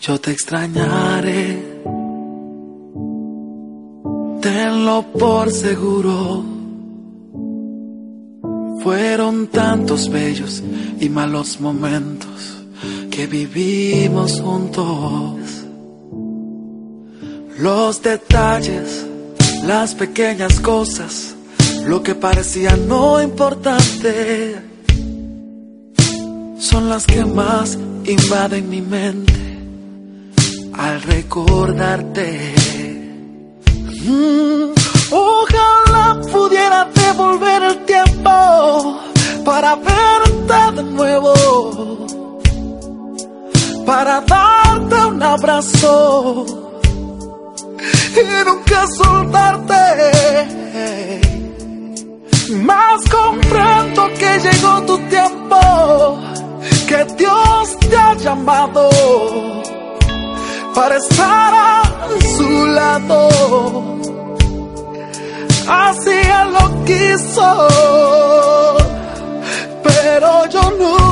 yo te extrañaré, tenlo por seguro. Fueron tantos bellos y malos momentos que vivimos juntos. Los detalles, las pequeñas cosas, lo que parecía no importante, son las que más invaden mi mente al recordarte. Mm, ojalá pudiera devolver el tiempo para verte de nuevo, para darte un abrazo y nunca soltarte. Para estar a su lado. Así Él lo quiso, pero yo nunca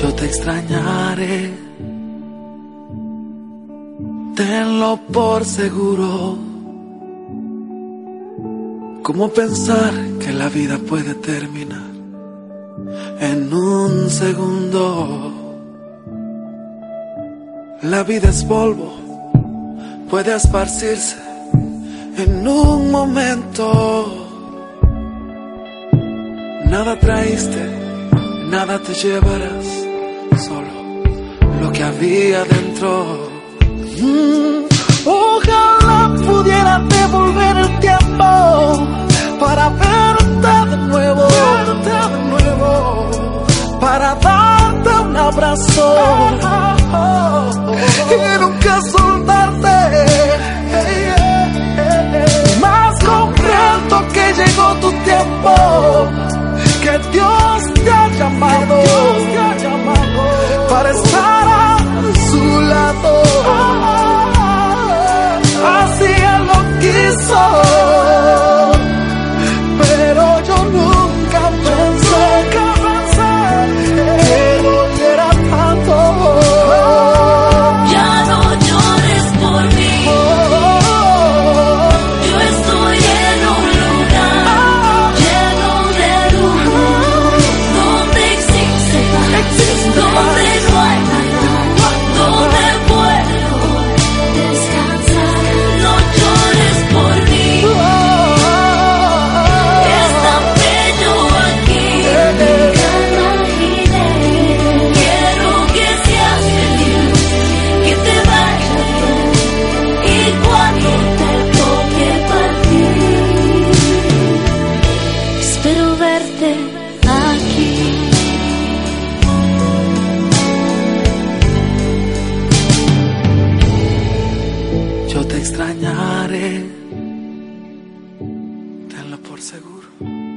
yo te extrañaré. Tenlo por seguro. ¿Cómo pensar que la vida puede terminar en un segundo? La vida es polvo, puede esparcirse en un momento. Nada traíste, nada te llevarás, solo lo que había dentro. Mm, ojalá pudiera devolver el tiempo para verte de nuevo, verte de nuevo, para darte un abrazo y nunca soltarte. Más comprendo que llegó tu tiempo, que Dios te ha llamado, para estar a su lado. por seguro.